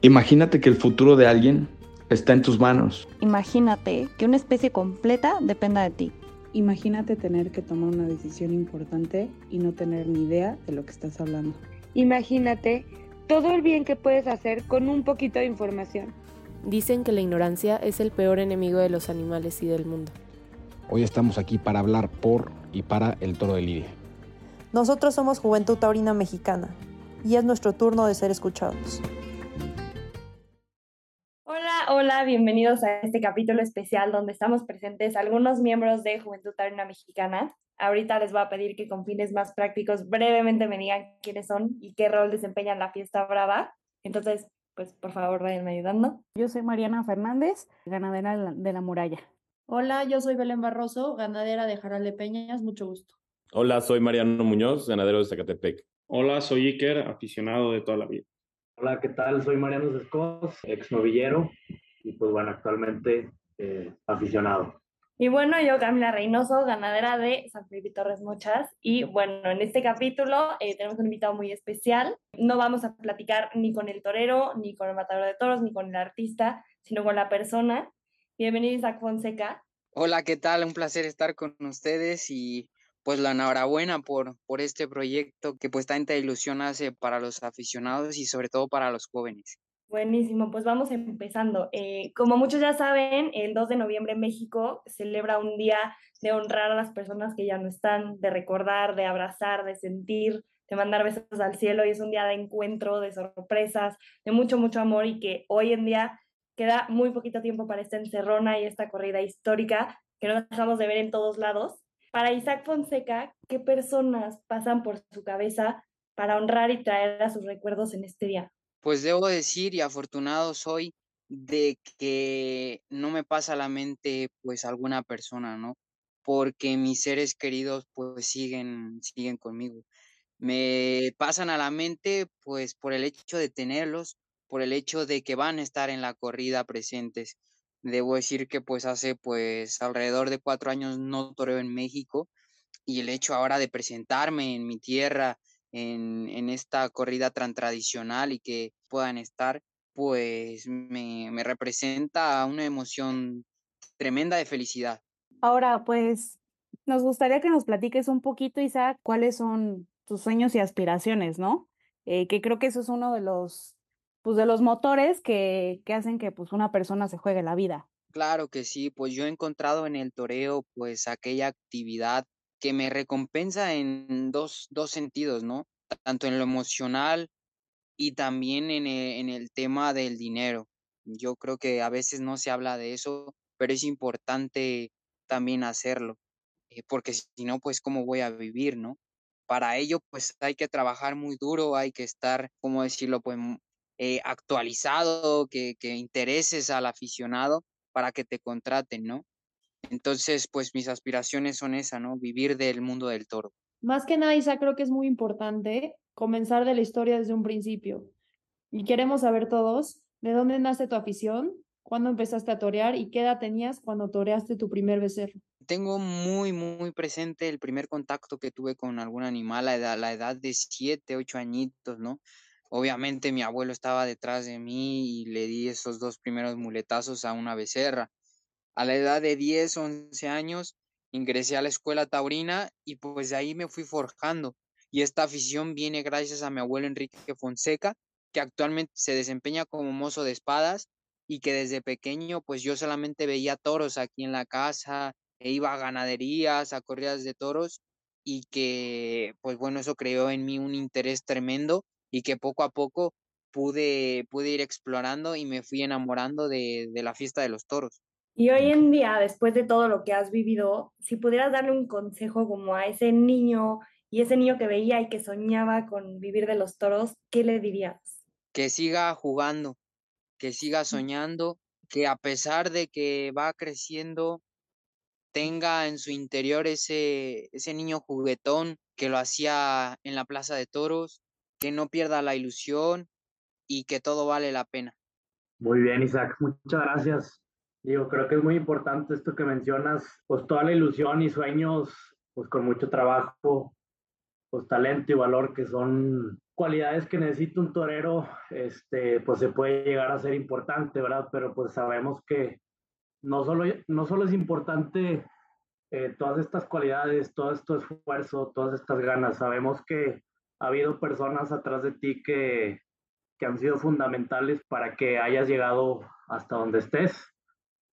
Imagínate que el futuro de alguien está en tus manos. Imagínate que una especie completa dependa de ti. Imagínate tener que tomar una decisión importante y no tener ni idea de lo que estás hablando. Imagínate todo el bien que puedes hacer con un poquito de información. Dicen que la ignorancia es el peor enemigo de los animales y del mundo. Hoy estamos aquí para hablar por y para el toro de Lidia. Nosotros somos Juventud Taurina Mexicana y es nuestro turno de ser escuchados. Hola, bienvenidos a este capítulo especial donde estamos presentes algunos miembros de Juventud Taurina Mexicana. Ahorita les voy a pedir que con fines más prácticos brevemente me digan quiénes son y qué rol desempeñan la fiesta brava. Entonces, pues por favor vayan ayudando. Yo soy Mariana Fernández, ganadera de la muralla. Hola, yo soy Belén Barroso, ganadera de Jarale Peñas, mucho gusto. Hola, soy Mariano Muñoz, ganadero de Zacatepec. Hola, soy Iker, aficionado de toda la vida. Hola, ¿qué tal? Soy Mariano Sescos, ex novillero y pues bueno, actualmente eh, aficionado. Y bueno, yo Camila Reynoso, ganadera de San Felipe Torres Muchas. Y bueno, en este capítulo eh, tenemos un invitado muy especial. No vamos a platicar ni con el torero, ni con el matador de toros, ni con el artista, sino con la persona. Bienvenido Isaac Fonseca. Hola, ¿qué tal? Un placer estar con ustedes y pues la enhorabuena por, por este proyecto que pues tanta ilusión hace para los aficionados y sobre todo para los jóvenes. Buenísimo, pues vamos empezando. Eh, como muchos ya saben, el 2 de noviembre México celebra un día de honrar a las personas que ya no están, de recordar, de abrazar, de sentir, de mandar besos al cielo y es un día de encuentro, de sorpresas, de mucho, mucho amor y que hoy en día queda muy poquito tiempo para esta encerrona y esta corrida histórica que no dejamos de ver en todos lados. Para Isaac Fonseca, ¿qué personas pasan por su cabeza para honrar y traer a sus recuerdos en este día? Pues debo decir y afortunado soy de que no me pasa a la mente pues alguna persona, ¿no? Porque mis seres queridos pues siguen siguen conmigo. Me pasan a la mente pues por el hecho de tenerlos, por el hecho de que van a estar en la corrida presentes. Debo decir que pues hace pues alrededor de cuatro años no toreo en México y el hecho ahora de presentarme en mi tierra, en, en esta corrida tan tradicional y que puedan estar, pues me, me representa una emoción tremenda de felicidad. Ahora, pues nos gustaría que nos platiques un poquito, Isaac, cuáles son tus sueños y aspiraciones, ¿no? Eh, que creo que eso es uno de los, pues, de los motores que, que hacen que pues, una persona se juegue la vida. Claro que sí, pues yo he encontrado en el toreo pues aquella actividad que me recompensa en dos, dos sentidos, ¿no? Tanto en lo emocional y también en el, en el tema del dinero. Yo creo que a veces no se habla de eso, pero es importante también hacerlo, eh, porque si no, pues cómo voy a vivir, ¿no? Para ello, pues hay que trabajar muy duro, hay que estar, ¿cómo decirlo? Pues eh, actualizado, que, que intereses al aficionado para que te contraten, ¿no? Entonces, pues mis aspiraciones son esa, ¿no? Vivir del mundo del toro. Más que nada, Isa, creo que es muy importante comenzar de la historia desde un principio. Y queremos saber todos, ¿de dónde nace tu afición? ¿Cuándo empezaste a torear? ¿Y qué edad tenías cuando toreaste tu primer becerro? Tengo muy, muy presente el primer contacto que tuve con algún animal a edad, la edad de siete, ocho añitos, ¿no? Obviamente mi abuelo estaba detrás de mí y le di esos dos primeros muletazos a una becerra. A la edad de 10, 11 años ingresé a la escuela taurina y pues de ahí me fui forjando. Y esta afición viene gracias a mi abuelo Enrique Fonseca, que actualmente se desempeña como mozo de espadas y que desde pequeño pues yo solamente veía toros aquí en la casa, e iba a ganaderías, a corridas de toros y que pues bueno, eso creó en mí un interés tremendo y que poco a poco pude, pude ir explorando y me fui enamorando de, de la fiesta de los toros. Y hoy en día, después de todo lo que has vivido, si pudieras darle un consejo como a ese niño y ese niño que veía y que soñaba con vivir de los toros, ¿qué le dirías? Que siga jugando, que siga soñando, que a pesar de que va creciendo, tenga en su interior ese, ese niño juguetón que lo hacía en la plaza de toros, que no pierda la ilusión y que todo vale la pena. Muy bien, Isaac, muchas gracias. Digo, creo que es muy importante esto que mencionas, pues toda la ilusión y sueños, pues con mucho trabajo, pues talento y valor que son cualidades que necesita un torero, este, pues se puede llegar a ser importante, ¿verdad? Pero pues sabemos que no solo, no solo es importante eh, todas estas cualidades, todo este esfuerzo, todas estas ganas, sabemos que ha habido personas atrás de ti que, que han sido fundamentales para que hayas llegado hasta donde estés.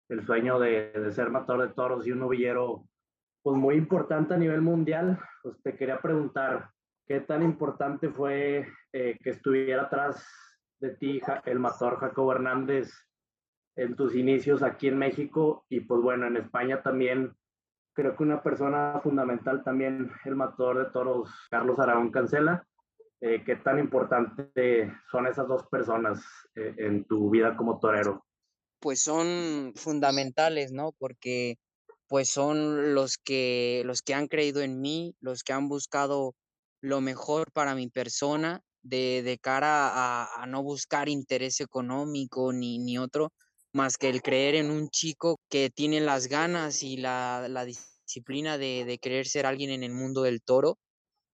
El sueño de, de ser matador de toros y un novillero, pues muy importante a nivel mundial. Pues te quería preguntar, ¿qué tan importante fue eh, que estuviera atrás de ti el matador Jacobo Hernández en tus inicios aquí en México? Y pues bueno, en España también creo que una persona fundamental también, el matador de toros Carlos Aragón Cancela. Eh, ¿Qué tan importante son esas dos personas eh, en tu vida como torero? Pues son fundamentales, ¿no? Porque pues son los que, los que han creído en mí, los que han buscado lo mejor para mi persona de, de cara a, a, no buscar interés económico ni, ni otro, más que el creer en un chico que tiene las ganas y la, la disciplina de, de querer ser alguien en el mundo del toro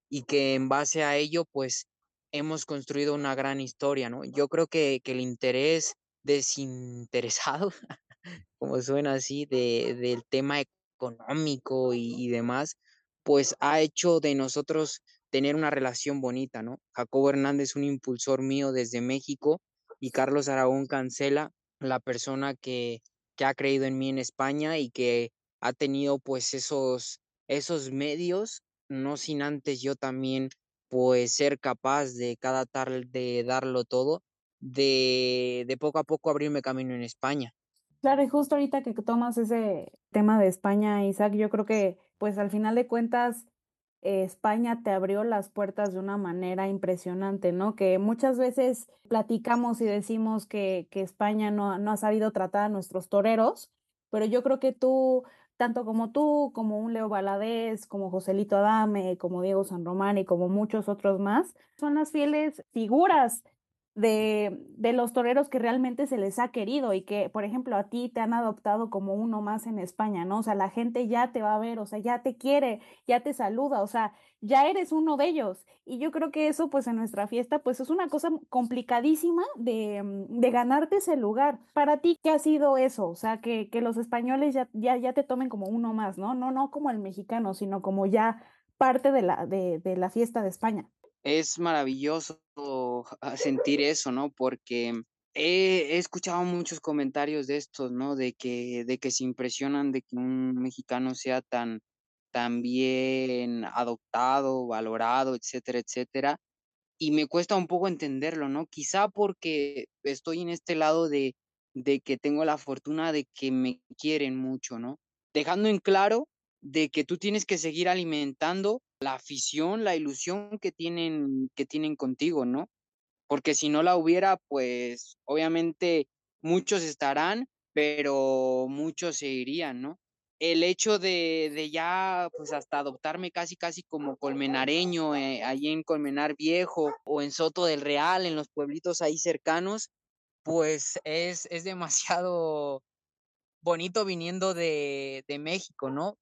y que en base a ello, pues hemos construido una gran historia, ¿no? Yo creo que, que el interés desinteresado, como suena así, de, del tema económico y, y, demás, pues ha hecho de nosotros tener una relación bonita, ¿no? Jacobo Hernández, un impulsor mío desde México, y Carlos Aragón Cancela, la persona que, que ha creído en mí en España y que ha tenido pues esos, esos medios no sin antes yo también pues ser capaz de cada tarde de darlo todo, de, de poco a poco abrirme camino en España. Claro, y justo ahorita que tomas ese tema de España, Isaac, yo creo que pues al final de cuentas España te abrió las puertas de una manera impresionante, ¿no? Que muchas veces platicamos y decimos que, que España no, no ha sabido tratar a nuestros toreros, pero yo creo que tú tanto como tú, como un Leo Valadez, como Joselito Adame, como Diego San Román y como muchos otros más, son las fieles figuras de, de, los toreros que realmente se les ha querido y que, por ejemplo, a ti te han adoptado como uno más en España, ¿no? O sea, la gente ya te va a ver, o sea, ya te quiere, ya te saluda, o sea, ya eres uno de ellos. Y yo creo que eso, pues en nuestra fiesta, pues es una cosa complicadísima de, de ganarte ese lugar. Para ti, ¿qué ha sido eso? O sea, que, que los españoles ya, ya, ya te tomen como uno más, ¿no? No, no como el mexicano, sino como ya parte de la, de, de la fiesta de España es maravilloso sentir eso, ¿no? Porque he, he, escuchado muchos comentarios de estos, ¿no? De que, de que se impresionan de que un mexicano sea tan, tan bien adoptado, valorado, etcétera, etcétera. Y me cuesta un poco entenderlo, ¿no? Quizá porque estoy en este lado de, de que tengo la fortuna de que me quieren mucho, ¿no? Dejando en claro de que tú tienes que seguir alimentando la afición, la ilusión que tienen, que tienen contigo, ¿no? Porque si no la hubiera, pues obviamente muchos estarán, pero muchos se irían, ¿no? El hecho de, de ya, pues hasta adoptarme casi, casi como colmenareño, eh, ahí en Colmenar Viejo o en Soto del Real, en los pueblitos ahí cercanos, pues es, es demasiado bonito viniendo de, de México, ¿no?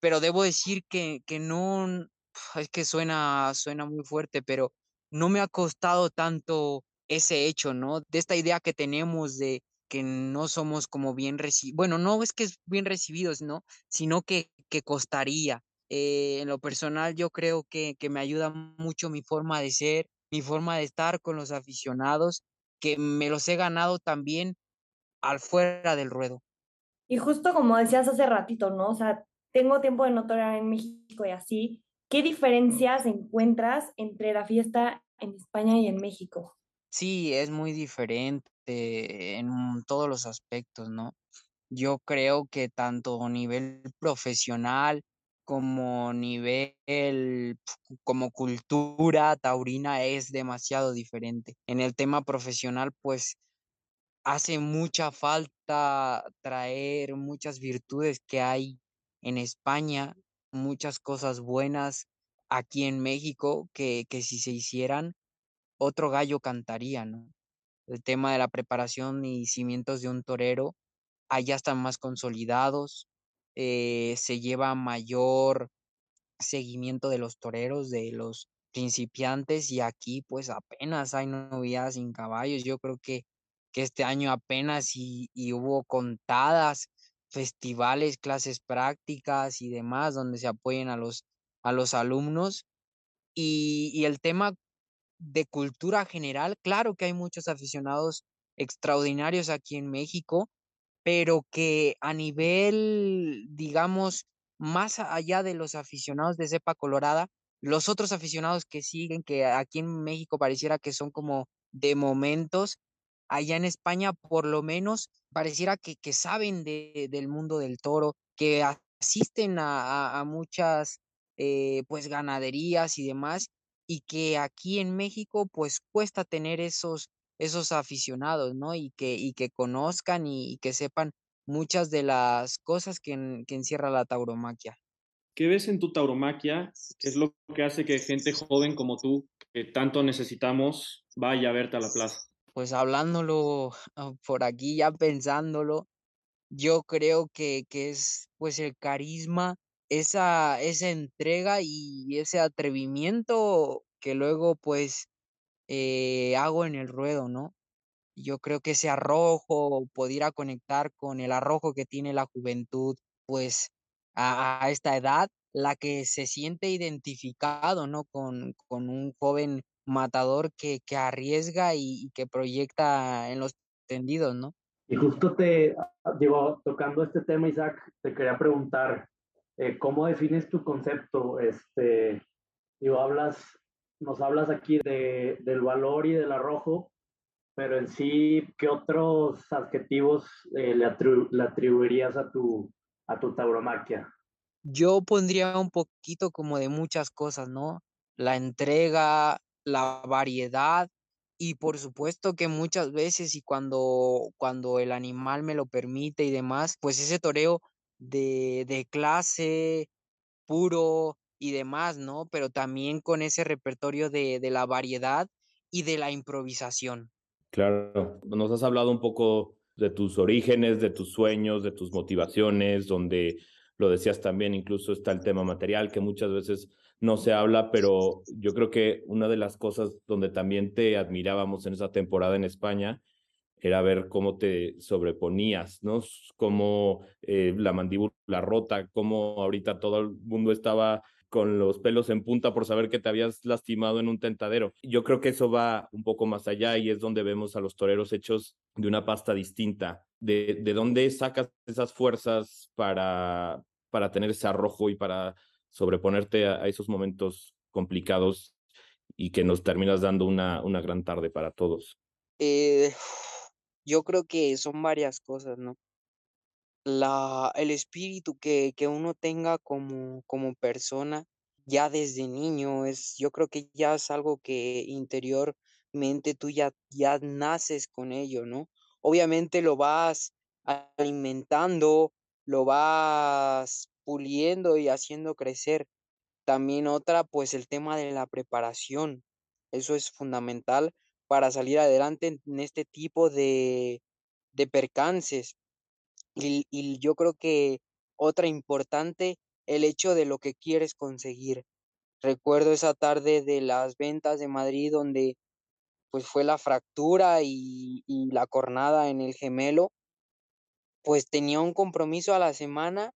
Pero debo decir que, que no, es que suena, suena muy fuerte, pero no me ha costado tanto ese hecho, ¿no? De esta idea que tenemos de que no somos como bien recibidos, bueno, no es que es bien recibidos, ¿no? Sino que, que costaría. Eh, en lo personal yo creo que, que me ayuda mucho mi forma de ser, mi forma de estar con los aficionados, que me los he ganado también al fuera del ruedo. Y justo como decías hace ratito, ¿no? O sea, tengo tiempo de no torear en México y así, ¿Qué diferencias encuentras entre la fiesta en España y en México? Sí, es muy diferente en todos los aspectos, ¿no? Yo creo que tanto nivel profesional como nivel como cultura taurina es demasiado diferente. En el tema profesional, pues hace mucha falta traer muchas virtudes que hay en España muchas cosas buenas aquí en México que, que si se hicieran, otro gallo cantaría, ¿no? El tema de la preparación y cimientos de un torero, allá están más consolidados, eh, se lleva mayor seguimiento de los toreros, de los, principiantes y aquí pues apenas hay novilladas sin caballos. Yo creo que, que este año apenas y hubo contadas festivales, clases prácticas y demás donde se apoyen a los, a los alumnos. Y, y el tema de cultura general, claro que hay muchos aficionados extraordinarios aquí en México, pero que a nivel, digamos, más allá de los aficionados de cepa colorada, los otros aficionados que siguen, que aquí en México pareciera que son como de momentos, allá en España por lo menos pareciera que, que saben de, del mundo del toro, que asisten a, a, a muchas eh, pues ganaderías y demás, y que aquí en México pues cuesta tener esos, esos aficionados, ¿no? Y que, y que conozcan y, y que sepan muchas de las cosas que, que encierra la tauromaquia. ¿Qué ves en tu tauromaquia? ¿Qué es lo que hace que gente joven como tú, que tanto necesitamos, vaya a verte a la plaza? Pues hablándolo por aquí, ya pensándolo, yo creo que, que es pues el carisma, esa, esa entrega y ese atrevimiento que luego pues eh, hago en el ruedo, ¿no? Yo creo que ese arrojo, pudiera conectar con el arrojo que tiene la juventud, pues a, esta edad, la que se siente identificado, ¿no? Con, con un joven matador que, que arriesga y, y, que proyecta en los tendidos, ¿no? Y justo te, digo, tocando este tema, Isaac, te quería preguntar, eh, ¿cómo defines tu concepto? Este, digo, hablas, nos hablas aquí de, del valor y del arrojo, pero en sí, ¿qué otros adjetivos eh, le, atribu le, atribuirías a tu, a tu tauromaquia? Yo pondría un poquito como de muchas cosas, ¿no? La entrega, la variedad y por supuesto que muchas veces y cuando, cuando el animal me lo permite y demás, pues ese toreo de, de clase puro y demás, ¿no? Pero también con ese repertorio de, de la variedad y de la improvisación. Claro, nos has hablado un poco de tus orígenes, de tus sueños, de tus motivaciones, donde lo decías también, incluso está el tema material que muchas veces no se habla, pero yo creo que una de las cosas donde también te admirábamos en esa temporada en España era ver cómo te sobreponías, ¿no? Cómo eh, la mandíbula rota, cómo ahorita todo el mundo estaba con los pelos en punta por saber que te habías lastimado en un tentadero. Yo creo que eso va un poco más allá y es donde vemos a los toreros hechos de una pasta distinta. ¿De, de dónde sacas esas fuerzas para, para tener ese arrojo y para sobreponerte a, esos momentos complicados y que nos terminas dando una, una gran tarde para todos? Eh, yo creo que son varias cosas, ¿no? La, el espíritu que, que uno tenga como, como persona ya desde niño es, yo creo que ya es algo que interiormente tú ya, ya naces con ello, ¿no? Obviamente lo vas alimentando, lo vas puliendo y haciendo crecer. También otra, pues el tema de la preparación. Eso es fundamental para salir adelante en este tipo de, de percances. Y, yo creo que otra importante, el hecho de lo que quieres conseguir. Recuerdo esa tarde de las ventas de Madrid donde pues fue la fractura y, y la cornada en el gemelo, pues tenía un compromiso a la semana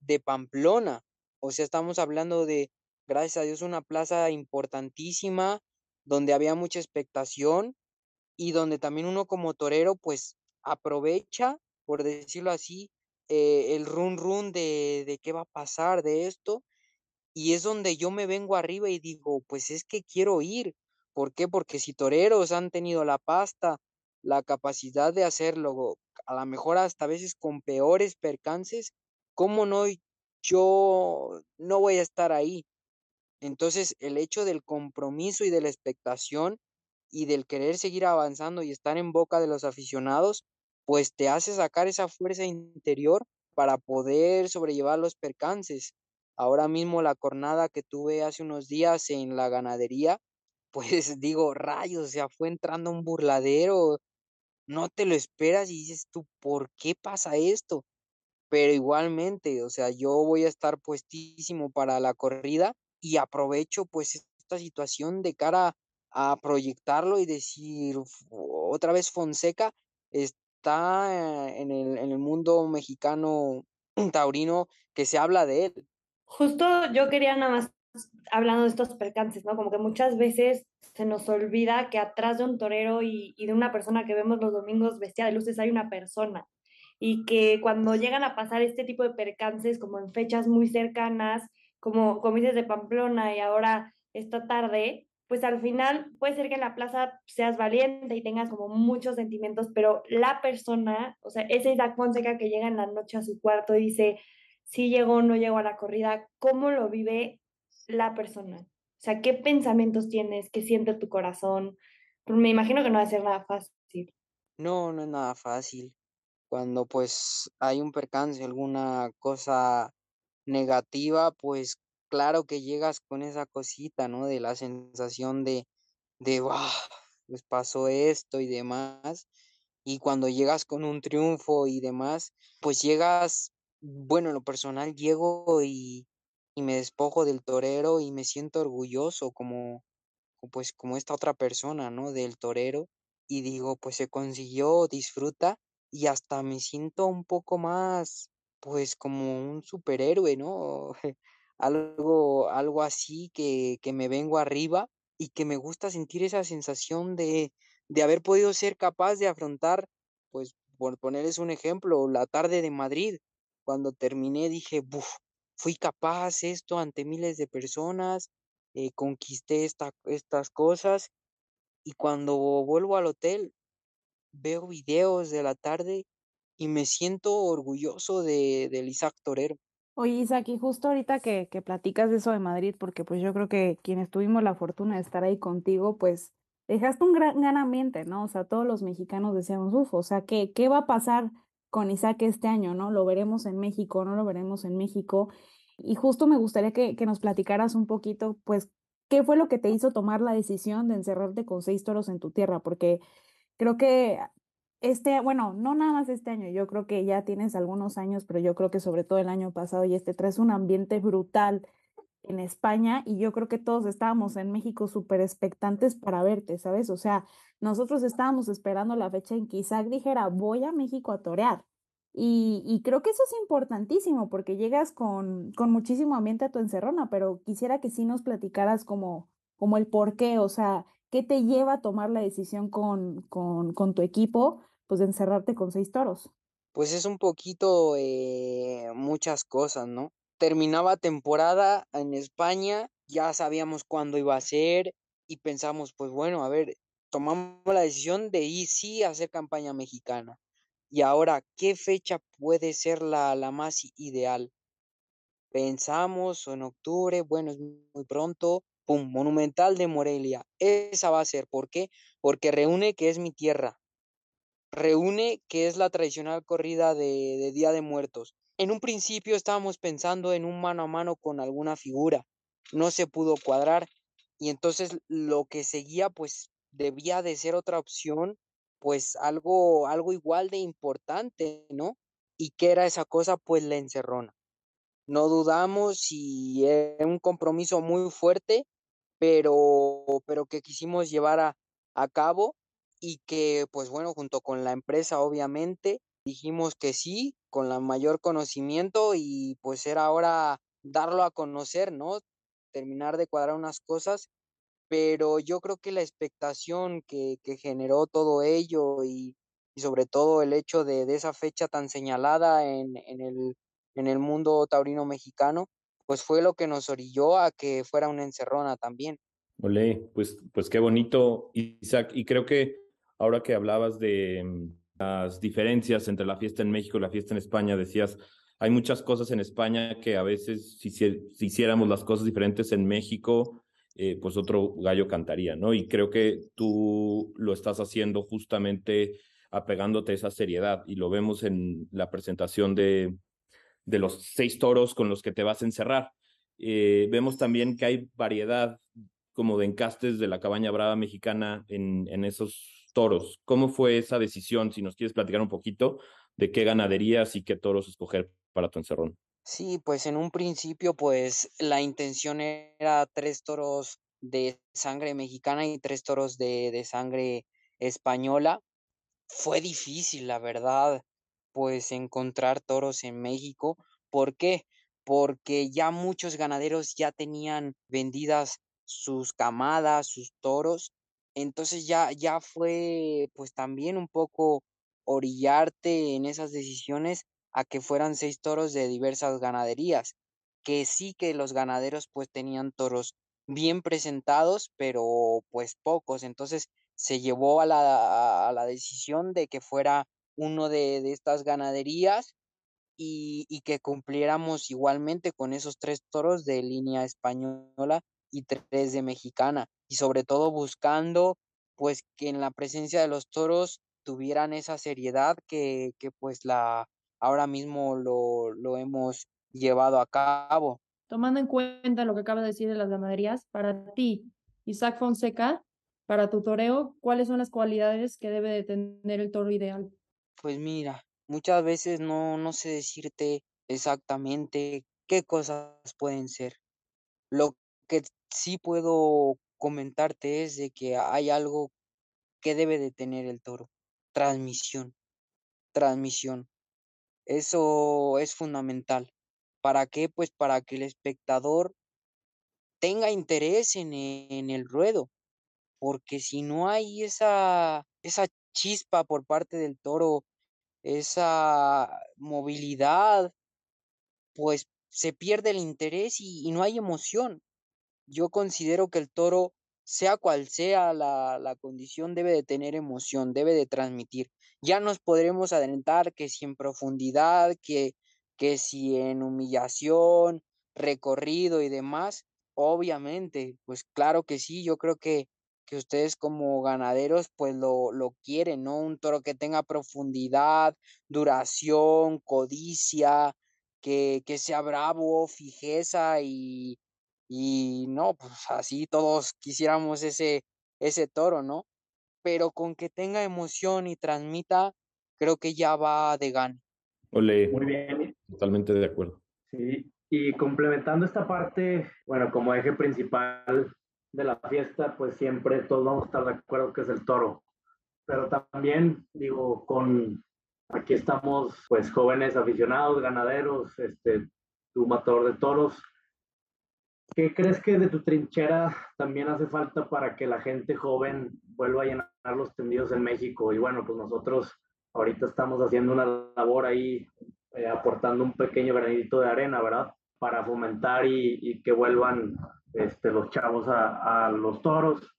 de Pamplona. O sea, estamos hablando de, gracias a Dios, una plaza importantísima, donde había mucha expectación y donde también uno como torero, pues aprovecha, por decirlo así, eh, el run run de, de qué va a pasar de esto. Y es donde yo me vengo arriba y digo, pues es que quiero ir. ¿Por qué? Porque si toreros han tenido la pasta, la capacidad de hacerlo, a lo mejor hasta a veces con peores percances, ¿cómo no yo no voy a estar ahí? Entonces, el hecho del compromiso y de la expectación y del querer seguir avanzando y estar en boca de los aficionados, pues te hace sacar esa fuerza interior para poder sobrellevar los percances. Ahora mismo la cornada que tuve hace unos días en la ganadería, pues digo, rayos, o sea, fue entrando un burladero, no te lo esperas y dices tú, ¿por qué pasa esto? Pero igualmente, o sea, yo voy a estar puestísimo para la corrida y aprovecho pues esta situación de cara a proyectarlo y decir, otra vez Fonseca está en el, en el mundo mexicano taurino que se habla de él. Justo yo quería nada más hablando de estos percances, ¿no? Como que muchas veces se nos olvida que atrás de un torero y, y, de una persona que vemos los domingos vestida de luces hay una persona. Y que cuando llegan a pasar este tipo de percances, como en fechas muy cercanas, como, como dices de Pamplona y ahora esta tarde, pues al final puede ser que en la plaza seas valiente y tengas como muchos sentimientos, pero la persona, o sea, ese Isaac Fonseca que llega en la noche a su cuarto y dice, si llegó o no llegó a la corrida, ¿cómo lo vive la persona? O sea, ¿qué pensamientos tienes? ¿Qué siente tu corazón? Me imagino que no va a ser nada fácil. No, no es nada fácil. Cuando pues hay un percance, alguna cosa negativa, pues claro que llegas con esa cosita, ¿no? De la sensación de, de, wow, pues pasó esto y demás. Y cuando llegas con un triunfo y demás, pues llegas, bueno, en lo personal llego y, y me despojo del torero y me siento orgulloso como, pues como esta otra persona, ¿no? Del torero. Y digo, pues se consiguió, disfruta y hasta me siento un poco más, pues como un superhéroe, ¿no? algo, algo así que, que me vengo arriba y que me gusta sentir esa sensación de, de haber podido ser capaz de afrontar, pues por ponerles un ejemplo, la tarde de Madrid. Cuando terminé dije, Buf, fui capaz esto ante miles de personas, eh, conquisté esta, estas cosas y cuando vuelvo al hotel veo videos de la tarde y me siento orgulloso de, del Isaac Torero. Oye, Isaac, y justo ahorita que, que platicas de eso de Madrid, porque pues yo creo que quienes tuvimos la fortuna de estar ahí contigo, pues dejaste un gran, gran ambiente, ¿no? O sea, todos los mexicanos decíamos, uff, o sea, ¿qué, ¿qué va a pasar con Isaac este año, ¿no? ¿Lo veremos en México, no lo veremos en México? Y justo me gustaría que, que nos platicaras un poquito, pues, ¿qué fue lo que te hizo tomar la decisión de encerrarte con seis toros en tu tierra? Porque creo que este, bueno, no nada más este año, yo creo que ya tienes algunos años, pero yo creo que sobre todo el año pasado y este traes un ambiente brutal en España y yo creo que todos estábamos en México súper expectantes para verte, ¿sabes? O sea, nosotros estábamos esperando la fecha en que Isaac dijera, voy a México a torear. Y, y creo que eso es importantísimo porque llegas con, con muchísimo ambiente a tu encerrona, pero quisiera que sí nos platicaras como, como el por qué, o sea, ¿qué te lleva a tomar la decisión con, con, con tu equipo? Pues de encerrarte con seis toros? Pues es un poquito eh, muchas cosas, ¿no? Terminaba temporada en España, ya sabíamos cuándo iba a ser y pensamos, pues bueno, a ver, tomamos la decisión de ir sí a hacer campaña mexicana. Y ahora, ¿qué fecha puede ser la, la más ideal? Pensamos en octubre, bueno, es muy pronto, pum, Monumental de Morelia. Esa va a ser, ¿por qué? Porque reúne que es mi tierra, reúne, que es la tradicional corrida de, Día de Muertos. En un principio estábamos pensando en un mano a mano con alguna figura, no se pudo cuadrar y entonces lo que seguía pues debía de ser otra opción, pues algo, algo igual de importante, ¿no? ¿Y qué era esa cosa? Pues la encerrona. No dudamos y era un compromiso muy fuerte, pero, pero que quisimos llevar a cabo y que pues bueno, junto con la empresa obviamente dijimos que sí, con la mayor conocimiento y pues era ahora darlo a conocer, ¿no? Terminar de cuadrar unas cosas, pero yo creo que la expectación que, que generó todo ello y, y, sobre todo el hecho de, de esa fecha tan señalada en, en, el, en el mundo taurino mexicano, pues fue lo que nos orilló a que fuera una encerrona también. Olé, pues, pues qué bonito, Isaac, y creo que ahora que hablabas de mm, las diferencias entre la fiesta en México y la fiesta en España, decías, hay muchas cosas en España que a veces si, si hiciéramos las cosas diferentes en México, eh, pues otro gallo cantaría, ¿no? Y creo que tú lo estás haciendo justamente apegándote a esa seriedad y lo vemos en la presentación de, de los seis toros con los que te vas a encerrar. Eh, vemos también que hay variedad como de encastes de la cabaña brava mexicana en, en esos toros. ¿Cómo fue esa decisión? Si nos quieres platicar un poquito de qué ganaderías y qué toros escoger para tu encerrón. Sí, pues en un principio, pues la intención era tres toros de sangre mexicana y tres toros de, de sangre española. Fue difícil, la verdad, pues encontrar toros en México. ¿Por qué? Porque ya muchos ganaderos ya tenían vendidas sus camadas, sus toros. Entonces ya, ya fue pues también un poco orillarte en esas decisiones a que fueran seis toros de diversas ganaderías, que sí que los ganaderos pues tenían toros bien presentados, pero pues pocos. Entonces se llevó a la, a la decisión de que fuera uno de, de estas ganaderías y, y, que cumpliéramos igualmente con esos tres toros de línea española y tres de mexicana. Y sobre todo buscando pues que en la presencia de los toros tuvieran esa seriedad que, que pues la ahora mismo lo, lo hemos llevado a cabo. Tomando en cuenta lo que acaba de decir de las ganaderías, para ti, Isaac Fonseca, para tu toreo, ¿cuáles son las cualidades que debe de tener el toro ideal? Pues mira, muchas veces no, no sé decirte exactamente qué cosas pueden ser. Lo que sí puedo comentarte es de que hay algo que debe de tener el toro. Transmisión. Transmisión. Eso es fundamental. ¿Para qué? Pues para que el espectador tenga interés en, el ruedo. Porque si no hay esa, esa chispa por parte del toro, esa movilidad, pues se pierde el interés y no hay emoción. Yo considero que el toro sea cual sea la, la, condición, debe de tener emoción, debe de transmitir. Ya nos podremos adelantar que si en profundidad, que, que si en humillación, recorrido y demás, obviamente, pues claro que sí, yo creo que, que ustedes como ganaderos pues lo, lo quieren, ¿no? Un toro que tenga profundidad, duración, codicia, que, que sea bravo, fijeza y, y no, pues así todos quisiéramos ese, ese toro, ¿no? Pero con que tenga emoción y transmita, creo que ya va de gana. Ole, Muy bien. totalmente de acuerdo. Sí, y complementando esta parte, bueno, como eje principal de la fiesta, pues siempre todos vamos a estar de acuerdo que es el toro. Pero también, digo, con, aquí estamos pues jóvenes aficionados, ganaderos, este, tu matador de toros, ¿Qué crees que de tu trinchera también hace falta para que la gente joven vuelva a llenar los tendidos en México? Y bueno, pues nosotros ahorita estamos haciendo una labor ahí, eh, aportando un pequeño granito de arena, ¿verdad? Para fomentar y, que vuelvan este, los chavos a, a, los toros.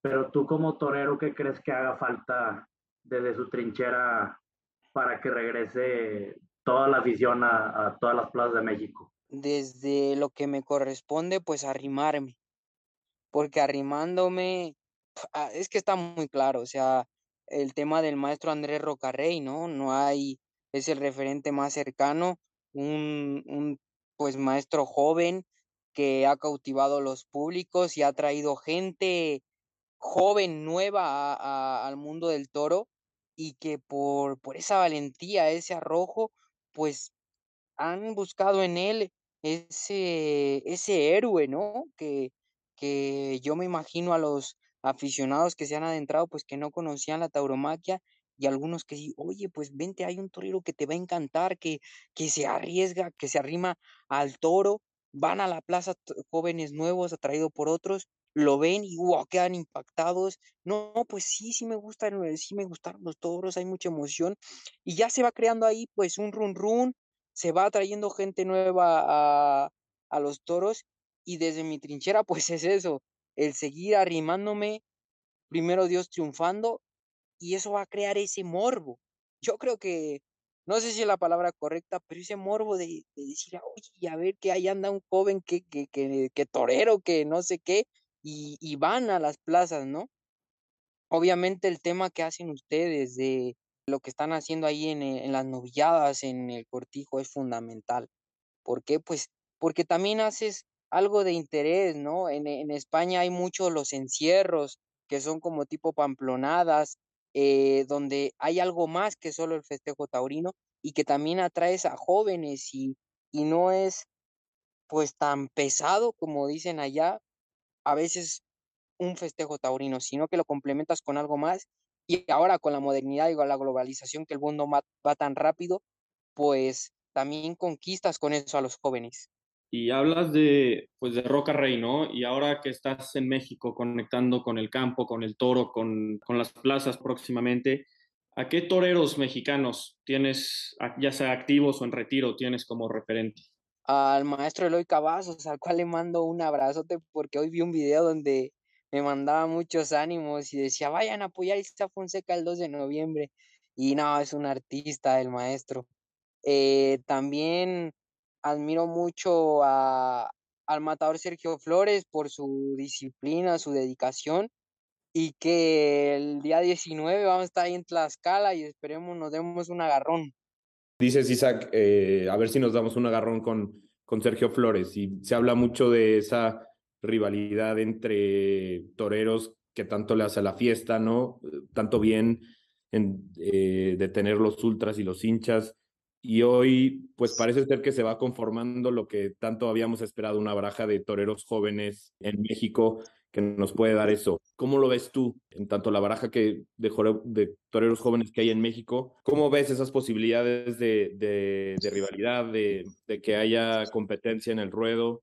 Pero tú como torero, ¿qué crees que haga falta desde su trinchera para que regrese toda la afición a, a todas las plazas de México? Desde lo que me corresponde, pues arrimarme, porque arrimándome, ah, es que está muy claro, o sea, el tema del maestro Andrés Rocarrey, ¿no? No hay, es el referente más cercano, un, un pues maestro joven que ha cautivado los públicos y ha traído gente joven, nueva al mundo del toro y que por, por esa valentía, ese arrojo, pues han buscado en él ese, ese héroe, ¿no? Que, que yo me imagino a los aficionados que se han adentrado, pues que no conocían la tauromaquia y algunos que sí, oye, pues vente, hay un torero que te va a encantar, que, que se arriesga, que se arrima al toro, van a la plaza jóvenes nuevos atraídos por otros, lo ven y wow, quedan impactados. No, pues sí, sí me gustan, sí me gustaron los toros, hay mucha emoción y ya se va creando ahí pues un run run, se va trayendo gente nueva a, a los toros y desde mi trinchera pues es eso, el seguir arrimándome, primero Dios triunfando y eso va a crear ese morbo. Yo creo que, no sé si es la palabra correcta, pero ese morbo de, de decir, oye, a ver que ahí anda un joven que, que, que, que torero, que no sé qué, y, y van a las plazas, ¿no? Obviamente el tema que hacen ustedes de lo que están haciendo ahí en, en, las novilladas, en el cortijo, es fundamental. ¿Por qué? Pues porque también haces algo de interés, ¿no? En, España hay muchos los encierros, que son como tipo pamplonadas, eh, donde hay algo más que solo el festejo taurino y que también atraes a jóvenes y, y no es pues tan pesado como dicen allá, a veces un festejo taurino, sino que lo complementas con algo más. Y ahora con la modernidad y con la globalización que el mundo va tan rápido, pues también conquistas con eso a los jóvenes. Y hablas de, pues de Roca Rey, ¿no? Y ahora que estás en México conectando con el campo, con el toro, con, con las plazas próximamente, ¿a qué toreros mexicanos tienes, ya sea activos o en retiro, tienes como referente? Al maestro Eloy Cavazos, al cual le mando un abrazote porque hoy vi un video donde me mandaba muchos ánimos y decía, vayan a apoyar a Isa Fonseca el 2 de noviembre. Y no, es un artista el maestro. Eh, también admiro mucho a, al matador Sergio Flores por su disciplina, su dedicación y que el día 19 vamos a estar ahí en Tlaxcala y esperemos nos demos un agarrón. Dices, Isaac, eh, a ver si nos damos un agarrón con, con Sergio Flores y se habla mucho de esa rivalidad entre toreros que tanto le hace a la fiesta, ¿no? Tanto bien en, eh, de tener los ultras y los hinchas y hoy pues parece ser que se va conformando lo que tanto habíamos esperado, una baraja de toreros jóvenes en México que nos puede dar eso. ¿Cómo lo ves tú en tanto la baraja que de, de toreros jóvenes que hay en México? ¿Cómo ves esas posibilidades de, rivalidad, de, que haya competencia en el ruedo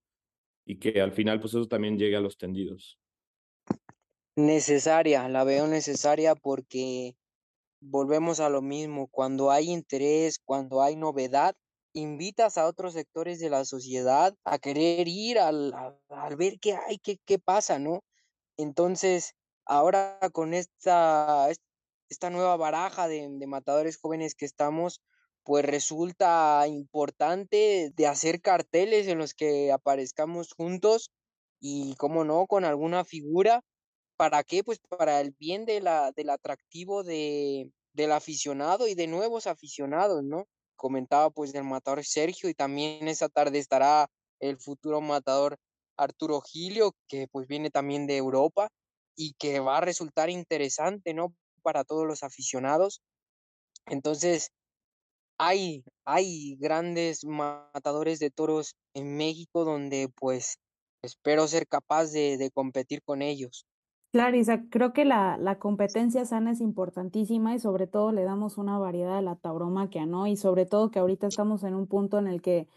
y que al final pues eso también llegue a los tendidos? Necesaria, la veo necesaria porque volvemos a lo mismo, cuando hay interés, cuando hay novedad, invitas a otros sectores de la sociedad a querer ir al, al ver qué hay, qué, qué pasa, ¿no? Entonces, ahora con esta, esta nueva baraja de, de matadores jóvenes que estamos, pues resulta importante de hacer carteles en los que aparezcamos juntos y, como no, con alguna figura ¿Para qué? Pues para el bien de la, del atractivo de, del aficionado y de nuevos aficionados, ¿no? Comentaba pues del matador Sergio y también esa tarde estará el futuro matador Arturo Gilio, que pues viene también de Europa y que va a resultar interesante, ¿no? Para todos los aficionados. Entonces, hay, hay grandes matadores de toros en México donde pues espero ser capaz de, de competir con ellos. Claro, creo que la, la competencia sana es importantísima y sobre todo le damos una variedad a la tauromaquia, ¿no? Y sobre todo que ahorita estamos en un punto en el que,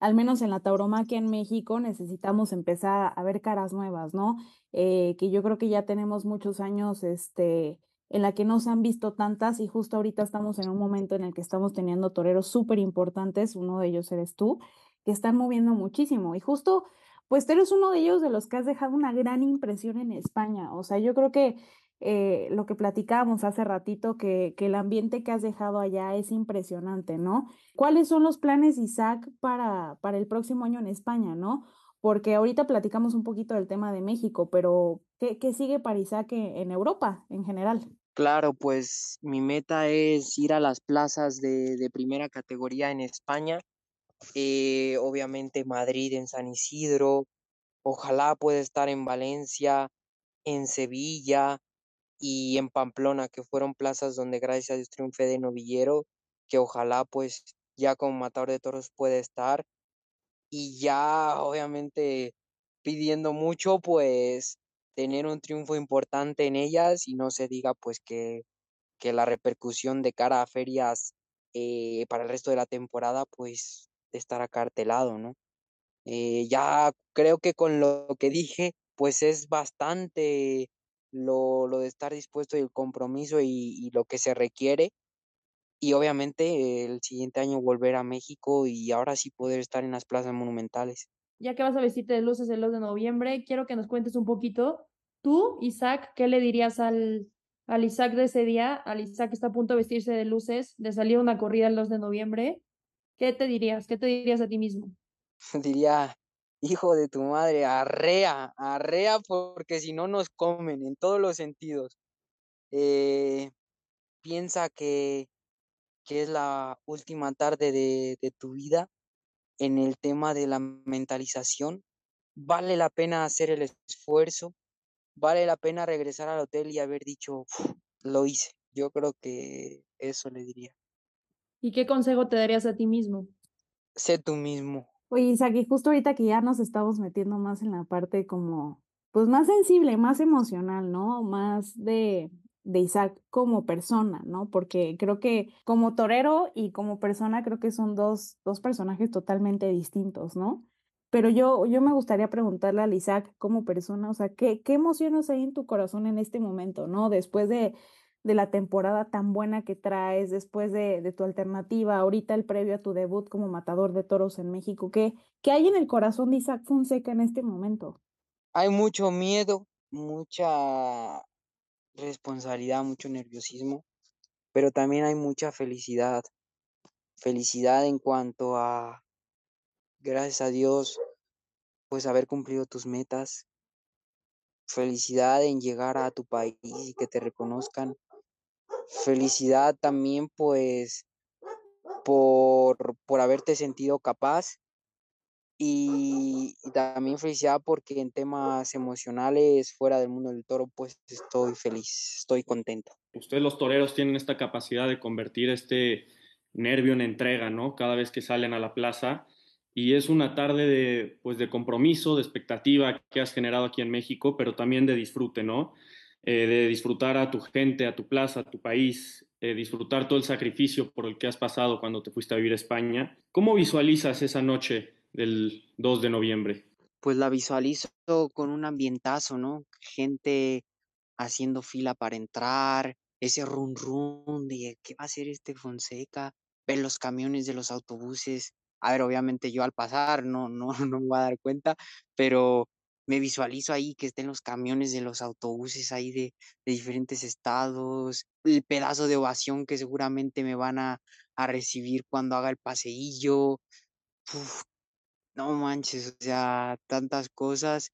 al menos en la tauromaquia en México, necesitamos empezar a ver caras nuevas, ¿no? Eh, que yo creo que ya tenemos muchos años, este, en la que no se han visto tantas y justo ahorita estamos en un momento en el que estamos teniendo toreros súper importantes, uno de ellos eres tú, que están moviendo muchísimo. Y justo pues tú eres uno de ellos de los que has dejado una gran impresión en España. O sea, yo creo que eh, lo que platicábamos hace ratito, que, que, el ambiente que has dejado allá es impresionante, ¿no? ¿Cuáles son los planes, Isaac, para, para el próximo año en España, ¿no? Porque ahorita platicamos un poquito del tema de México, pero ¿qué, qué sigue para Isaac en Europa en general? Claro, pues mi meta es ir a las plazas de, de primera categoría en España eh, obviamente Madrid en San Isidro, ojalá pueda estar en Valencia, en Sevilla y en Pamplona, que fueron plazas donde gracias a Dios triunfé de novillero, que ojalá pues ya como matador de toros puede estar. Y ya obviamente pidiendo mucho pues tener un triunfo importante en ellas y no se diga pues que, que la repercusión de cara a ferias eh, para el resto de la temporada pues de estar acartelado, ¿no? Eh, ya creo que con lo que dije, pues es bastante lo, lo de estar dispuesto y el compromiso y, lo que se requiere. Y obviamente el siguiente año volver a México y ahora sí poder estar en las plazas monumentales. Ya que vas a vestirte de luces el 2 de noviembre, quiero que nos cuentes un poquito. Tú, Isaac, ¿qué le dirías al, al Isaac de ese día? Al Isaac que está a punto de vestirse de luces, de salir a una corrida el 2 de noviembre. ¿Qué te dirías? ¿Qué te dirías a ti mismo? Diría, hijo de tu madre, arrea, arrea porque si no nos comen en todos los sentidos. Eh, piensa que, que es la última tarde de, de tu vida en el tema de la mentalización. Vale la pena hacer el esfuerzo, vale la pena regresar al hotel y haber dicho, lo hice. Yo creo que eso le diría. ¿Y qué consejo te darías a ti mismo? Sé tú mismo. Oye, Isaac, y justo ahorita que ya nos estamos metiendo más en la parte como, pues más sensible, más emocional, ¿no? Más de, de Isaac como persona, ¿no? Porque creo que como torero y como persona creo que son dos, dos personajes totalmente distintos, ¿no? Pero yo, yo me gustaría preguntarle a Isaac como persona, o sea, ¿qué, qué emociones hay en tu corazón en este momento, ¿no? Después de, de la temporada tan buena que traes, después de, de, tu alternativa, ahorita el previo a tu debut como matador de toros en México, ¿qué, ¿qué hay en el corazón de Isaac Fonseca en este momento? Hay mucho miedo, mucha responsabilidad, mucho nerviosismo, pero también hay mucha felicidad. Felicidad en cuanto a, gracias a Dios, pues haber cumplido tus metas. Felicidad en llegar a tu país y que te reconozcan. Felicidad también, pues, por, por haberte sentido capaz y, también felicidad porque en temas emocionales fuera del mundo del toro pues estoy feliz, estoy contento. Ustedes los toreros tienen esta capacidad de convertir este nervio en entrega, ¿no? Cada vez que salen a la plaza y es una tarde de pues de compromiso, de expectativa que has generado aquí en México, pero también de disfrute, ¿no? Eh, de disfrutar a tu gente, a tu plaza, a tu país, eh, disfrutar todo el sacrificio por el que has pasado cuando te fuiste a vivir a España. ¿Cómo visualizas esa noche del 2 de noviembre? Pues la visualizo con un ambientazo, ¿no? Gente haciendo fila para entrar, ese run run de qué va a hacer este Fonseca, ver los camiones de los autobuses. A ver, obviamente yo al pasar no, no, no me voy a dar cuenta, pero me visualizo ahí que estén los camiones de los autobuses ahí de, de diferentes estados, el pedazo de ovación que seguramente me van a, a recibir cuando haga el paseillo. Uf, no manches, o sea, tantas cosas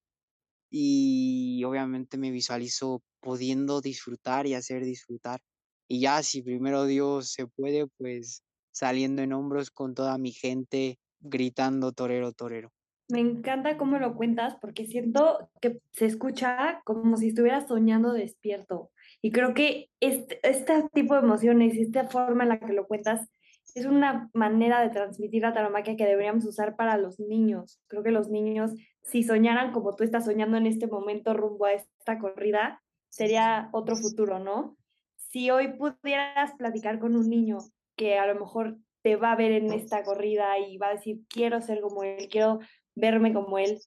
y obviamente me visualizo pudiendo disfrutar y hacer disfrutar. Y ya si primero Dios se puede, pues saliendo en hombros con toda mi gente gritando torero, torero. Me encanta cómo lo cuentas porque siento que se escucha como si estuvieras soñando despierto. Y creo que este, este tipo de emociones, esta forma en la que lo cuentas, es una manera de transmitir la taromaquia que deberíamos usar para los niños. Creo que los niños, si soñaran como tú estás soñando en este momento rumbo a esta corrida, sería otro futuro, ¿no? Si hoy pudieras platicar con un niño que a lo mejor te va a ver en esta corrida y va a decir, quiero ser como él, quiero verme como él,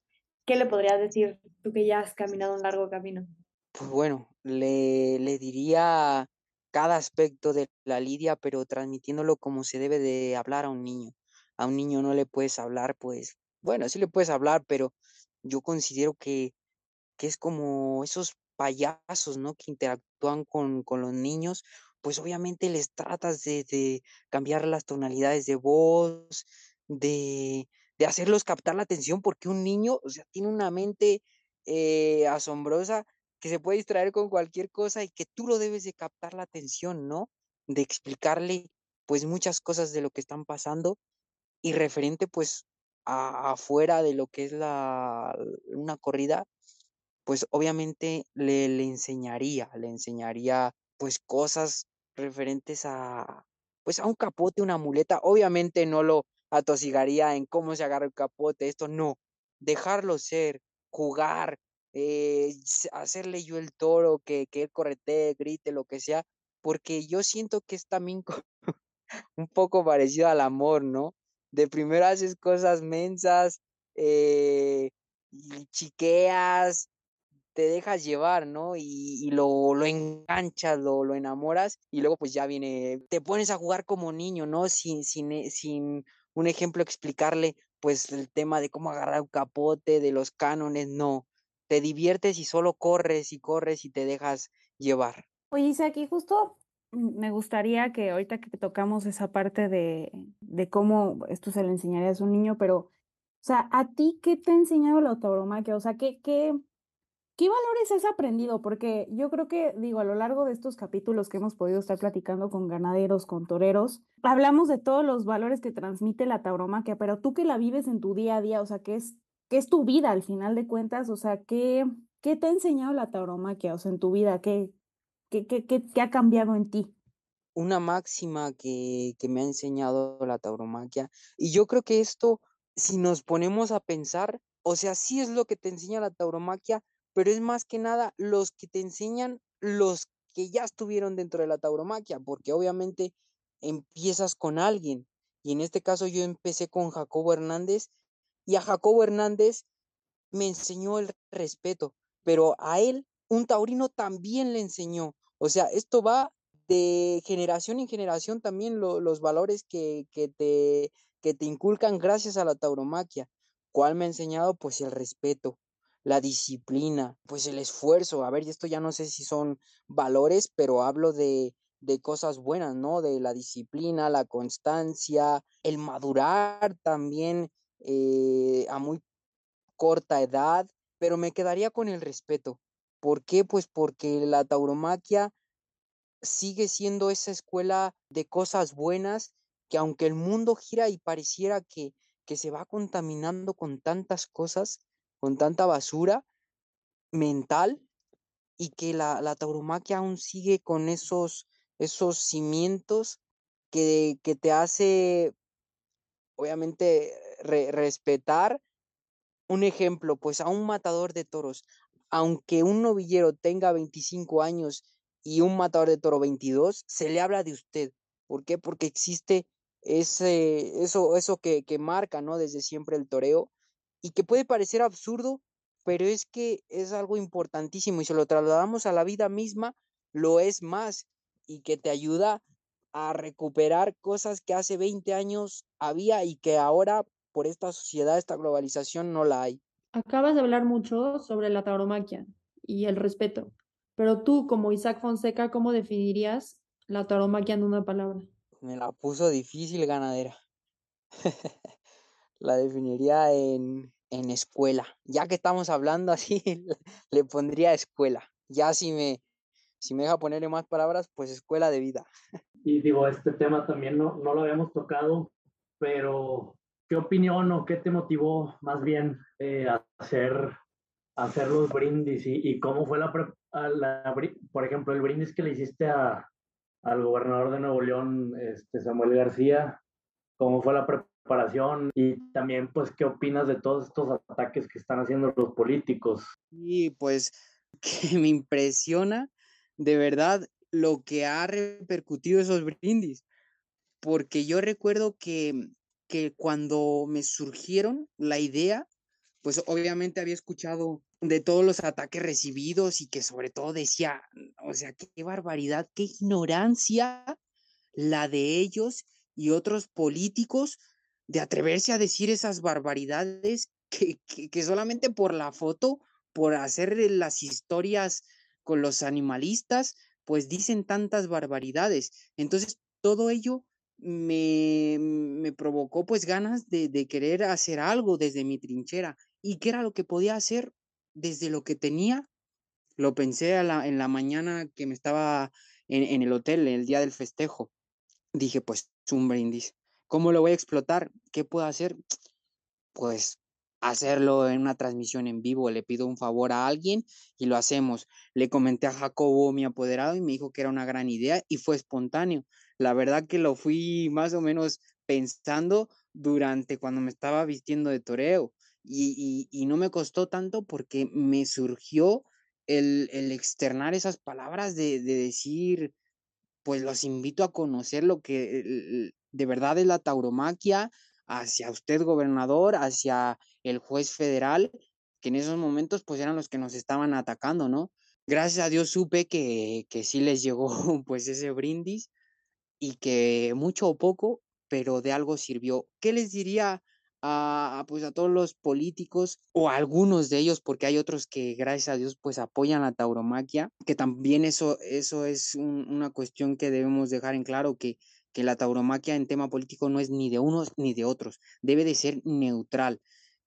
¿qué le podrías decir tú que ya has caminado un largo camino? Pues bueno, le, le diría cada aspecto de la lidia, pero transmitiéndolo como se debe de hablar a un niño. A un niño no le puedes hablar, pues, bueno, sí le puedes hablar, pero yo considero que, que es como esos payasos, ¿no? Que interactúan con, con los niños, pues obviamente les tratas de, cambiar las tonalidades de voz, de, de hacerlos captar la atención, porque un niño, o sea, tiene una mente eh, asombrosa que se puede distraer con cualquier cosa y que tú lo debes de captar la atención, ¿no? De explicarle pues muchas cosas de lo que están pasando y referente pues a, afuera de lo que es la una corrida, pues obviamente le, le enseñaría, le enseñaría pues cosas referentes a pues a un capote, una muleta, obviamente no lo atosigaría en cómo se agarra el capote, esto no, dejarlo ser, jugar, eh, hacerle yo el toro, que, que él corretee, grite, lo que sea, porque yo siento que es también un poco parecido al amor, ¿no? De primero haces cosas mensas, eh, chiqueas, te dejas llevar, ¿no? Y, y lo, lo enganchas, lo, lo enamoras y luego pues ya viene, te pones a jugar como niño, ¿no? Sin, sin, eh, sin un ejemplo explicarle pues el tema de cómo agarrar un capote, de los cánones, no te diviertes y solo corres y corres y te dejas llevar. Oye, Isaac, y justo me gustaría que ahorita que tocamos esa parte de, de cómo esto se le enseñaría a un niño, pero, o sea, ¿a ti qué te ha enseñado la tauromaquia? O sea, ¿qué, qué, ¿qué valores has aprendido? Porque yo creo que, digo, a lo largo de estos capítulos que hemos podido estar platicando con ganaderos, con toreros, hablamos de todos los valores que transmite la tauromaquia, pero tú que la vives en tu día a día, o sea, ¿qué es ¿qué es tu vida al final de cuentas? O sea, ¿qué, te ha enseñado la tauromaquia? O sea, en tu vida, ¿qué, qué, qué, qué, qué ha cambiado en ti? Una máxima que, que me ha enseñado la tauromaquia, y yo creo que esto, si nos ponemos a pensar, o sea, sí es lo que te enseña la tauromaquia, pero es más que nada los que te enseñan los que ya estuvieron dentro de la tauromaquia, porque obviamente empiezas con alguien. Y en este caso yo empecé con Jacobo Hernández y a Jacobo Hernández me enseñó el respeto, pero a él un taurino también le enseñó. O sea, esto va de generación en generación también los valores que, que, te, que te inculcan gracias a la tauromaquia. ¿Cuál me ha enseñado? Pues el respeto, la disciplina, pues el esfuerzo. A ver, esto ya no sé si son valores, pero hablo de, de cosas buenas, ¿no? De la disciplina, la constancia, el madurar también eh, a muy corta edad, pero me quedaría con el respeto. ¿Por qué? Pues porque la tauromaquia sigue siendo esa escuela de cosas buenas que aunque el mundo gira y pareciera que, que se va contaminando con tantas cosas, con tanta basura mental, y que la, la tauromaquia aún sigue con esos, esos cimientos que, que te hace, obviamente, respetar. Un ejemplo, pues a un matador de toros, aunque un novillero tenga 25 años y un matador de toro 22, se le habla de usted. ¿Por qué? Porque existe ese, eso, eso que, que marca, ¿no? Desde siempre el toreo y que puede parecer absurdo, pero es que es algo importantísimo y si lo trasladamos a la vida misma, lo es más y que te ayuda a recuperar cosas que hace 20 años había y que ahora por esta sociedad, esta globalización no la hay. Acabas de hablar mucho sobre la tauromaquia y el respeto, pero tú como Isaac Fonseca, ¿cómo definirías la tauromaquia en una palabra? Me la puso difícil, ganadera. la definiría en, en escuela. Ya que estamos hablando así, le pondría escuela. Ya si me, si me deja ponerle más palabras, pues escuela de vida. Y digo, este tema también no, no lo habíamos tocado, pero ¿qué opinión o qué te motivó más bien eh, a hacer, hacer los brindis y, y cómo fue la, la, por ejemplo, el brindis que le hiciste a, al gobernador de Nuevo León, este, Samuel García, cómo fue la preparación y también pues qué opinas de todos estos ataques que están haciendo los políticos. Y pues que me impresiona de verdad lo que ha repercutido esos brindis, porque yo recuerdo que, que cuando me surgieron la idea, pues obviamente había escuchado de todos los ataques recibidos y que sobre todo decía, o sea, qué barbaridad, qué ignorancia la de ellos y otros políticos de atreverse a decir esas barbaridades que, que, que solamente por la foto, por hacer las historias con los animalistas, pues dicen tantas barbaridades. Entonces, todo ello me, me provocó pues ganas de, de, querer hacer algo desde mi trinchera. ¿Y qué era lo que podía hacer desde lo que tenía? Lo pensé a la, en la mañana que me estaba en, en el hotel, el día del festejo. Dije, pues un brindis. ¿Cómo lo voy a explotar? ¿Qué puedo hacer? Pues hacerlo en una transmisión en vivo. Le pido un favor a alguien y lo hacemos. Le comenté a Jacobo, mi apoderado, y me dijo que era una gran idea y fue espontáneo. La verdad que lo fui más o menos pensando durante cuando me estaba vistiendo de toreo y, y, no me costó tanto porque me surgió el, el externar esas palabras de, de, decir, pues los invito a conocer lo que de verdad es la tauromaquia, hacia usted gobernador, hacia el juez federal, que en esos momentos pues eran los que nos estaban atacando, ¿no? Gracias a Dios supe que, que sí les llegó pues ese brindis y que mucho o poco, pero de algo sirvió. ¿Qué les diría a, pues a todos los políticos o a algunos de ellos, porque hay otros que gracias a Dios pues apoyan la tauromaquia, que también eso, eso es un, una cuestión que debemos dejar en claro, que que la tauromaquia en tema político no es ni de unos ni de otros, debe de ser neutral.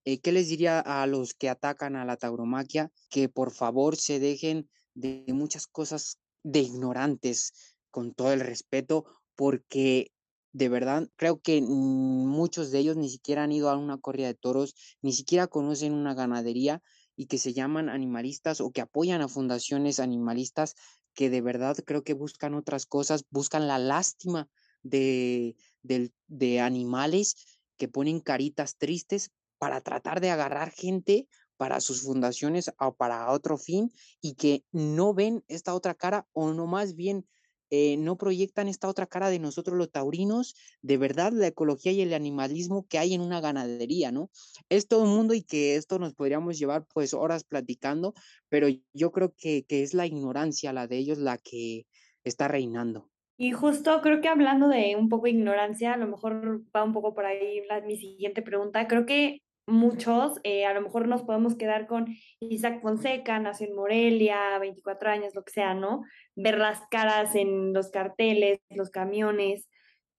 Eh, ¿Qué les diría a los que atacan a la tauromaquia? Que por favor se dejen de muchas cosas de ignorantes, con todo el respeto, porque de verdad creo que muchos de ellos ni siquiera han ido a una corrida de toros, ni siquiera conocen una ganadería y que se llaman animalistas o que apoyan a fundaciones animalistas que de verdad creo que buscan otras cosas, buscan la lástima de, de, de animales que ponen caritas tristes para tratar de agarrar gente para sus fundaciones o para otro fin y que no ven esta otra cara o no más bien eh, no proyectan esta otra cara de nosotros los taurinos, de verdad la ecología y el animalismo que hay en una ganadería, ¿no? Es todo un mundo y que esto nos podríamos llevar pues horas platicando, pero yo creo que, que es la ignorancia, la de ellos, la que está reinando. Y justo creo que hablando de un poco de ignorancia, a lo mejor va un poco por ahí la, mi siguiente pregunta. Creo que muchos, eh, a lo mejor nos podemos quedar con Isaac Fonseca, nació en Morelia, 24 años, lo que sea, ¿no? Ver las caras en los carteles, los camiones,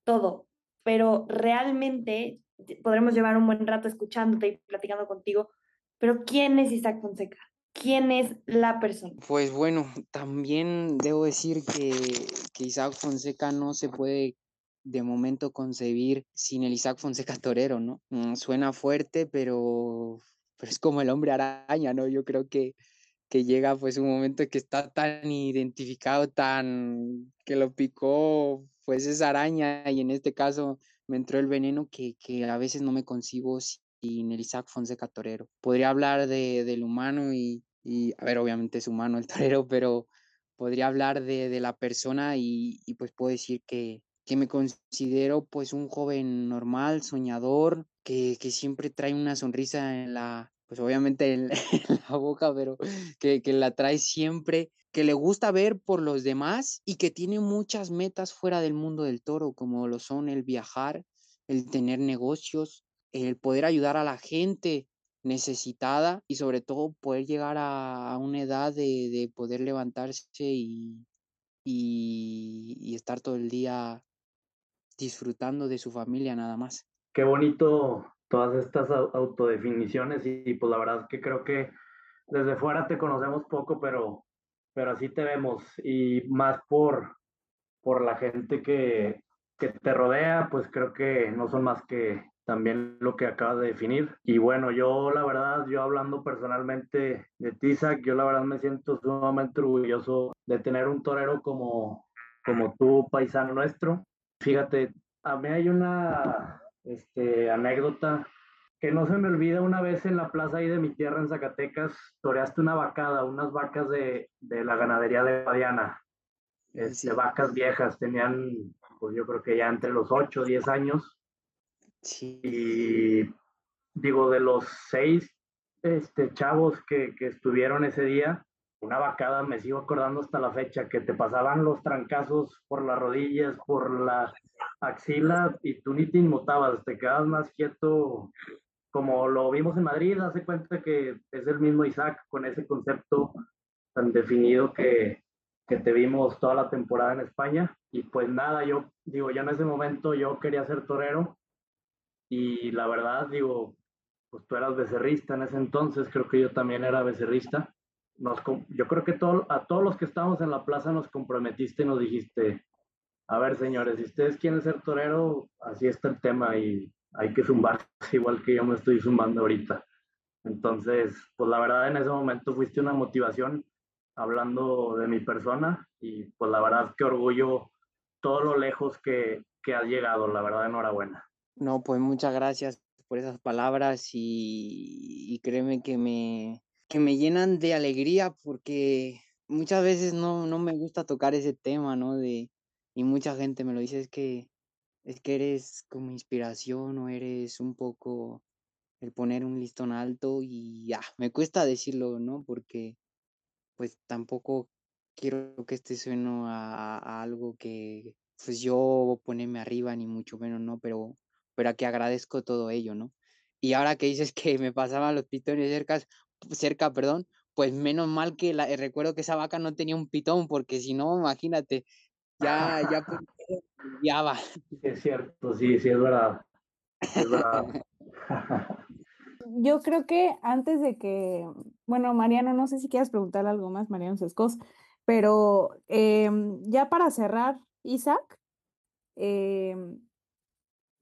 todo. Pero realmente podremos llevar un buen rato escuchándote y platicando contigo. Pero ¿quién es Isaac Fonseca? ¿Quién es la persona? Pues bueno, también debo decir que, que Isaac Fonseca no se puede de momento concebir sin el Isaac Fonseca Torero, ¿no? Mm, suena fuerte, pero, pero es como el hombre araña, ¿no? Yo creo que, que llega pues un momento que está tan identificado, tan que lo picó pues esa araña y en este caso me entró el veneno que, que a veces no me concibo sin el Isaac Fonseca Torero. Podría hablar de, del humano y, y, a ver, obviamente es humano el torero, pero podría hablar de, de la persona y, y pues puedo decir que, que me considero pues un joven normal, soñador, que, que siempre trae una sonrisa en la, pues obviamente en, la boca, pero que, que, la trae siempre, que le gusta ver por los demás y que tiene muchas metas fuera del mundo del toro, como lo son el viajar, el tener negocios, el poder ayudar a la gente necesitada y sobre todo poder llegar a, a una edad de, de poder levantarse y, y, y estar todo el día disfrutando de su familia nada más. Qué bonito todas estas autodefiniciones y, y, pues la verdad es que creo que desde fuera te conocemos poco, pero, pero así te vemos y más por, por la gente que, que te rodea, pues creo que no son más que también lo que acabas de definir. Y bueno, yo la verdad, yo hablando personalmente de Tizac, yo la verdad me siento sumamente orgulloso de tener un torero como, como tú, paisano nuestro. Fíjate, a mí hay una este, anécdota que no se me olvida una vez en la plaza ahí de mi tierra en Zacatecas, toreaste una vacada, unas vacas de, de la ganadería de Guadiana, este, sí. vacas viejas, tenían, pues yo creo que ya entre los 8 o 10 años. Sí. Y digo, de los seis este, chavos que, que estuvieron ese día, una vacada, me sigo acordando hasta la fecha, que te pasaban los trancazos por las rodillas, por la axila y tú ni te inmutabas, te quedabas más quieto, como lo vimos en Madrid, hace cuenta que es el mismo Isaac con ese concepto tan definido que, que te vimos toda la temporada en España. Y pues nada, yo digo, ya en ese momento yo quería ser torero y la verdad, digo, pues tú eras becerrista en ese entonces, creo que yo también era becerrista nos, yo creo que todo, a todos los que estábamos en la plaza nos comprometiste y nos dijiste, a ver señores, si ustedes quieren ser torero, así está el tema y hay que zumbarse igual que yo me estoy zumbando ahorita. Entonces, pues la verdad en ese momento fuiste una motivación hablando de mi persona y pues la verdad que orgullo todo lo lejos que, que has llegado, la verdad enhorabuena. No, pues muchas gracias por esas palabras y, y créeme que me, que me llenan de alegría porque muchas veces no, no me gusta tocar ese tema, ¿no? De, y mucha gente me lo dice, es que, es que eres como inspiración o eres un poco el poner un listón alto y ya, me cuesta decirlo, ¿no? Porque pues tampoco quiero que este suene a, algo que pues yo ponerme arriba ni mucho menos, ¿no? Pero, pero que agradezco todo ello, ¿no? Y ahora que dices que me pasaban los pitones cerca, cerca, perdón, pues menos mal que la, recuerdo que esa vaca no tenía un pitón, porque si no, imagínate, ya, ya va. Es cierto, sí, sí, es verdad. Es verdad. Yo creo que antes de que, bueno, Mariano, no sé si quieras preguntar algo más, Mariano Sescos, pero eh, ya para cerrar, Isaac, eh,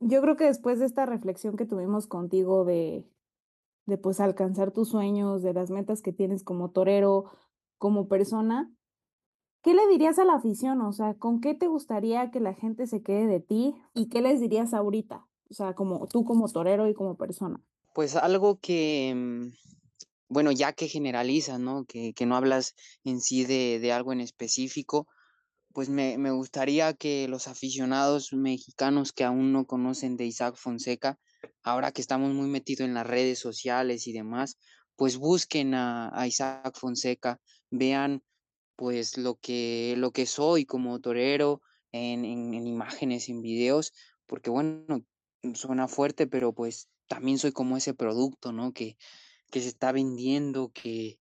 yo creo que después de esta reflexión que tuvimos contigo de, de pues alcanzar tus sueños, de las metas que tienes como torero, como persona, ¿qué le dirías a la afición? O sea, ¿con qué te gustaría que la gente se quede de ti y qué les dirías ahorita? O sea, como tú como torero y como persona. Pues algo que, bueno, ya que generalizas, ¿no? Que, que no hablas en sí de, de algo en específico, pues me, me, gustaría que los aficionados mexicanos que aún no conocen de Isaac Fonseca, ahora que estamos muy metidos en las redes sociales y demás, pues busquen a, Isaac Fonseca, vean pues lo que, lo que soy como torero en, en, en imágenes, en videos, porque bueno, suena fuerte, pero pues también soy como ese producto, ¿no? Que, que se está vendiendo, que,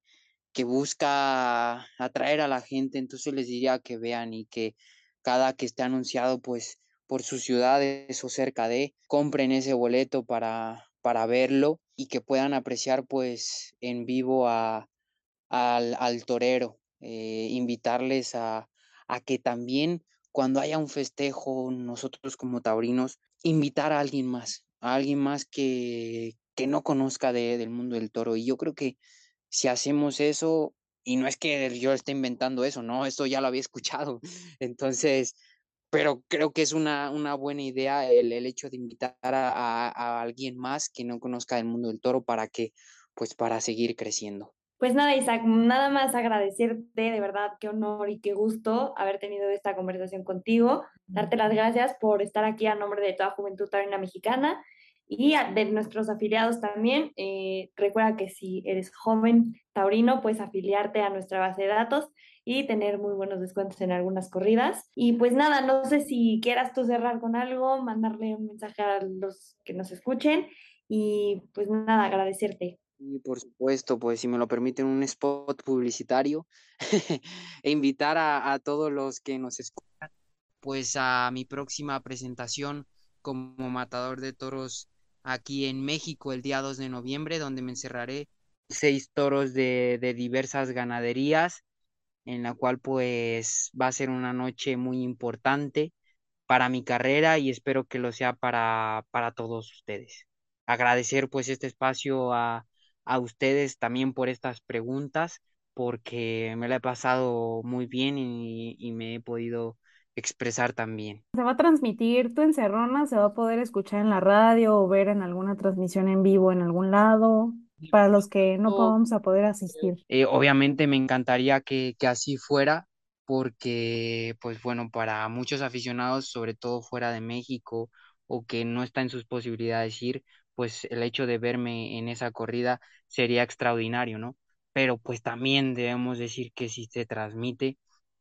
que busca atraer a la gente, entonces les diría que vean y que cada que esté anunciado pues por sus ciudades o cerca de, compren ese boleto para, para verlo y que puedan apreciar pues en vivo a, al, al torero, eh, invitarles a, a que también cuando haya un festejo, nosotros como taurinos, invitar a alguien más, a alguien más que, que no conozca de, del mundo del toro. Y yo creo que si hacemos eso, y no es que yo esté inventando eso, no, esto ya lo había escuchado. Entonces, pero creo que es una, una buena idea el, el hecho de invitar a, a, a, alguien más que no conozca el mundo del toro para que, pues para seguir creciendo. Pues nada, Isaac, nada más agradecerte, de verdad, qué honor y qué gusto haber tenido esta conversación contigo, darte las gracias por estar aquí a nombre de toda Juventud Taurina Mexicana y de nuestros afiliados también. Eh, recuerda que si eres joven taurino, puedes afiliarte a nuestra base de datos y tener muy buenos descuentos en algunas corridas. Y pues nada, no sé si quieras tú cerrar con algo, mandarle un mensaje a los que nos escuchen y pues nada, agradecerte. Y por supuesto, pues si me lo permiten, un spot publicitario e invitar a, a todos los que nos escuchan, pues a mi próxima presentación como matador de toros aquí en México el día 2 de noviembre, donde me encerraré seis toros de, de diversas ganaderías, en la cual pues va a ser una noche muy importante para mi carrera y espero que lo sea para, para todos ustedes. Agradecer pues este espacio a, a ustedes también por estas preguntas, porque me la he pasado muy bien y, y me he podido expresar también. Se va a transmitir tu encerrona, se va a poder escuchar en la radio o ver en alguna transmisión en vivo en algún lado, para los que no podamos a poder asistir. Eh, obviamente me encantaría que, que así fuera, porque, pues bueno, para muchos aficionados, sobre todo fuera de México o que no está en sus posibilidades ir, pues el hecho de verme en esa corrida sería extraordinario, ¿no? Pero pues también debemos decir que si se transmite,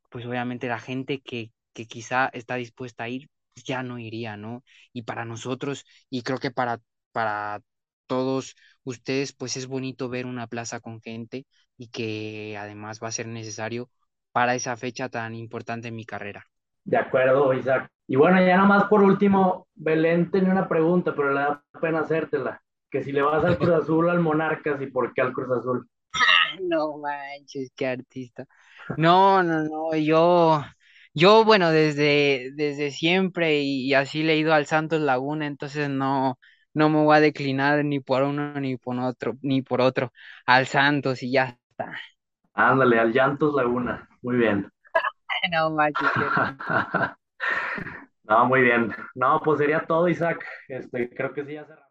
pues obviamente la gente que, que quizá está dispuesta a ir, pues ya no iría, ¿no? Y para nosotros, y creo que para, para todos ustedes, pues es bonito ver una plaza con gente y que además va a ser necesario para esa fecha tan importante en mi carrera. De acuerdo, Isaac. Y bueno, ya nomás por último, Belén tenía una pregunta, pero le da pena hacértela. Que si le vas al Cruz Azul al Monarcas y por qué al Cruz Azul. no manches, qué artista. No, no, no, yo, yo, bueno, desde, desde siempre y, y así le he ido al Santos Laguna, entonces no, no me voy a declinar ni por uno ni por otro, ni por otro, al Santos y ya está. Ándale, al Llantos Laguna, muy bien. no manches. no, muy bien. No, pues sería todo, Isaac. Este, creo que sí ya cerramos.